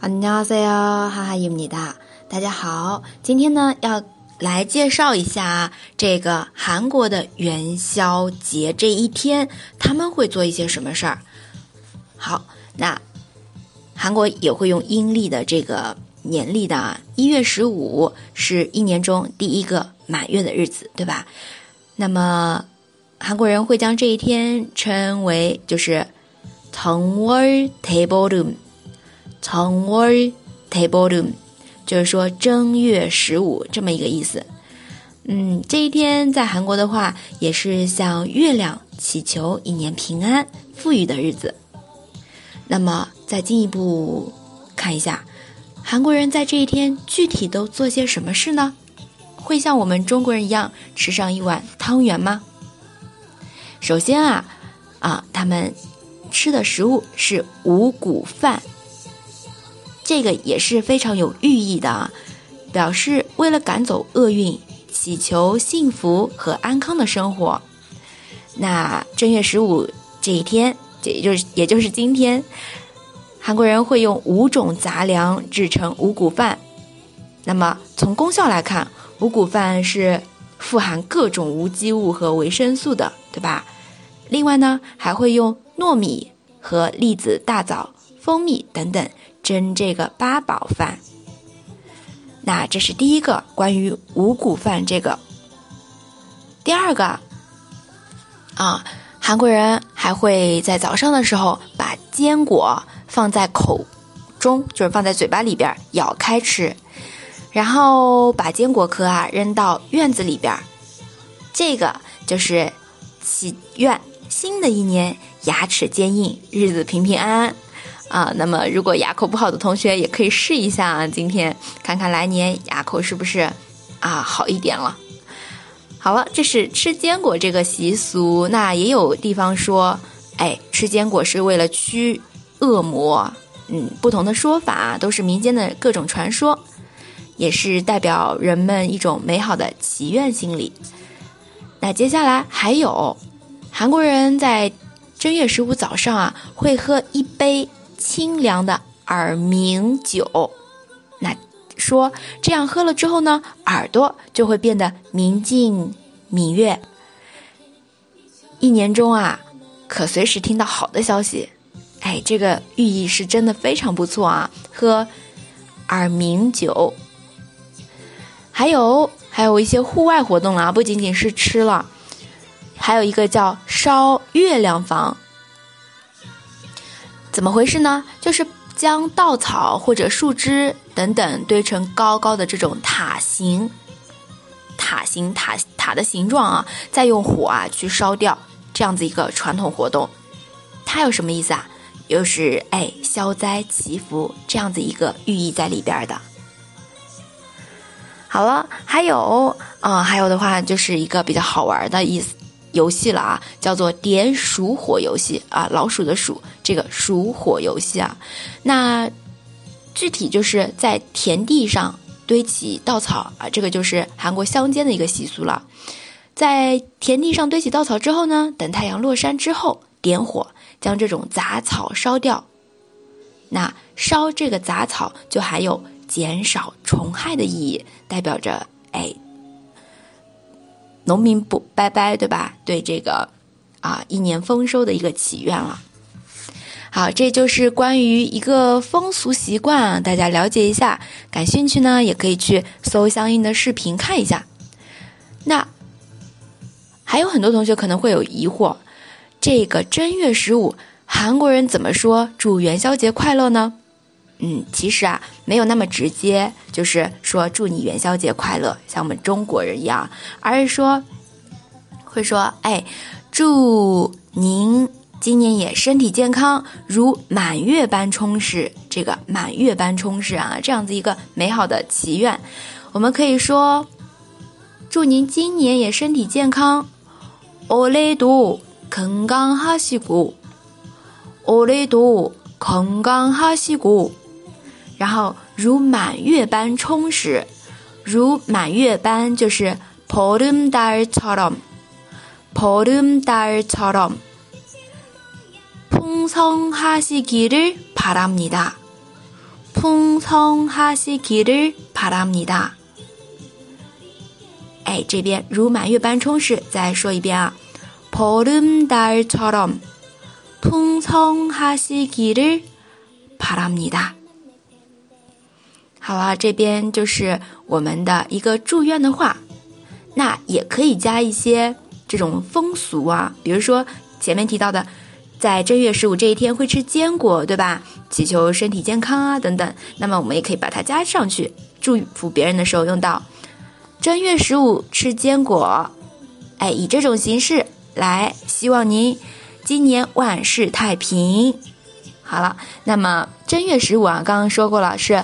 안녕하세요，哈哈伊米达，大家好，今天呢要来介绍一下这个韩国的元宵节这一天，他们会做一些什么事儿。好，那韩国也会用阴历的这个年历的啊，一月十五是一年中第一个满月的日子，对吧？那么韩国人会将这一天称为就是정월대보름。 정월대보 름， 就是说正月十五这么一个意思。嗯，这一天在韩国的话，也是向月亮祈求一年平安、富裕的日子。那么，再进一步看一下，韩国人在这一天具体都做些什么事呢？会像我们中国人一样吃上一碗汤圆吗？首先啊，啊，他们吃的食物是五谷饭。 这个也是非常有寓意的啊，表示为了赶走厄运，祈求幸福和安康的生活。那正月十五这一天，这也就是也就是今天，韩国人会用五种杂粮制成五谷饭。那么从功效来看，五谷饭是富含各种无机物和维生素的，对吧？另外呢，还会用糯米和栗子、大枣、蜂蜜等等。蒸这个八宝饭，那这是第一个关于五谷饭这个。第二个啊，韩国人还会在早上的时候把坚果放在口中，就是放在嘴巴里边咬开吃，然后把坚果壳啊扔到院子里边，这个就是祈愿新的一年牙齿坚硬，日子平平安安。啊，那么如果牙口不好的同学也可以试一下啊，今天看看来年牙口是不是啊好一点了。好了，这是吃坚果这个习俗，那也有地方说，哎，吃坚果是为了驱恶魔。嗯，不同的说法都是民间的各种传说，也是代表人们一种美好的祈愿心理。那接下来还有韩国人在正月十五早上啊，会喝一杯。清凉的耳鸣酒，那说这样喝了之后呢，耳朵就会变得明净敏悦，一年中啊，可随时听到好的消息。哎，这个寓意是真的非常不错啊！喝耳鸣酒，还有还有一些户外活动了啊，不仅仅是吃了，还有一个叫烧月亮房。怎么回事呢？就是将稻草或者树枝等等堆成高高的这种塔形、塔形塔塔的形状啊，再用火啊去烧掉，这样子一个传统活动。它有什么意思啊？又是哎消灾祈福这样子一个寓意在里边的。好了，还有啊，还有的话就是一个比较好玩的意思。游戏了啊，叫做点鼠火游戏啊，老鼠的鼠，这个鼠火游戏啊，那具体就是在田地上堆起稻草啊，这个就是韩国乡间的一个习俗了。在田地上堆起稻草之后呢，等太阳落山之后点火，将这种杂草烧掉。那烧这个杂草就含有减少虫害的意义，代表着哎。农民不拜拜，对吧？对这个，啊，一年丰收的一个祈愿了。好，这就是关于一个风俗习惯，大家了解一下。感兴趣呢，也可以去搜相应的视频看一下。那还有很多同学可能会有疑惑，这个正月十五，韩国人怎么说祝元宵节快乐呢？嗯，其实啊，没有那么直接，就是说祝你元宵节快乐，像我们中国人一样，而是说会说，哎，祝您今年也身体健康，如满月般充实。这个满月般充实啊，这样子一个美好的祈愿，我们可以说，祝您今年也身体健康，올해도건강하시 고， 올해도건강하시 고。 然后如满月般充实，如满月般就是보름달처 럼， 보름달처럼풍성하시기를바랍니 다， 풍성하시기를바랍니다哎，这边如满月般充实，再说一遍啊，보름달처럼풍성하시기를바랍니다 好了，这边就是我们的一个祝愿的话，那也可以加一些这种风俗啊，比如说前面提到的，在正月十五这一天会吃坚果，对吧？祈求身体健康啊，等等。那么我们也可以把它加上去，祝福别人的时候用到。正月十五吃坚果，哎，以这种形式来，希望您今年万事太平。好了，那么正月十五啊，刚刚说过了，是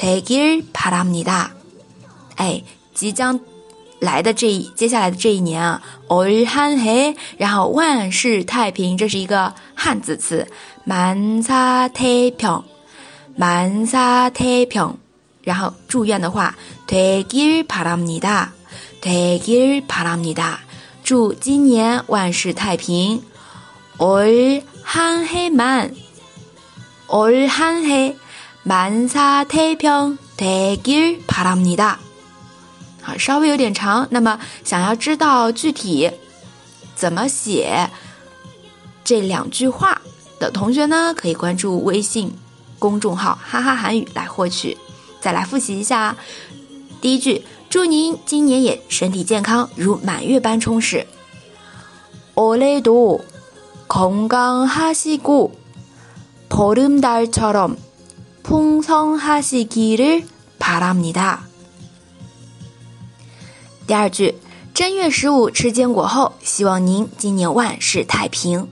되길바랍니다哎，即将来的这一接下来的这一年啊，올한 해， 然后万事太平，这是一个汉字词，만사태 평， 만사태 평。 然后祝愿的话，되길바랍니 다， 되길바랍니 다。 祝今年万事太平。올한해 만， 올한해 만사태평되길바랍니 다。 好，稍微有点长。那么想要知道具体怎么写这两句话的同学呢，可以关注微信公众号“哈哈韩语”来获取。再来复习一下，第一句，祝您今年也身体健康，如满月般充实。올해도건강하시고보름달처럼 풍성하시기를바랍니다第二句，正月十五吃坚果后，希望您今年万事太平。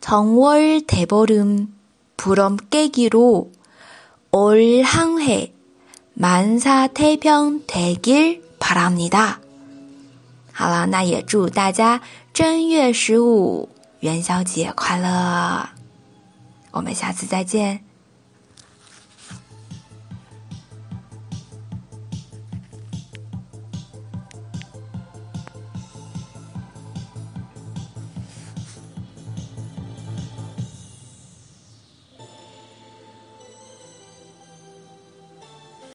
정월대보름부럼깨기로 올 한 해 만사태평 되길 바랍니다. 好了，那也祝大家正月十五元宵节快乐！我们下次再见。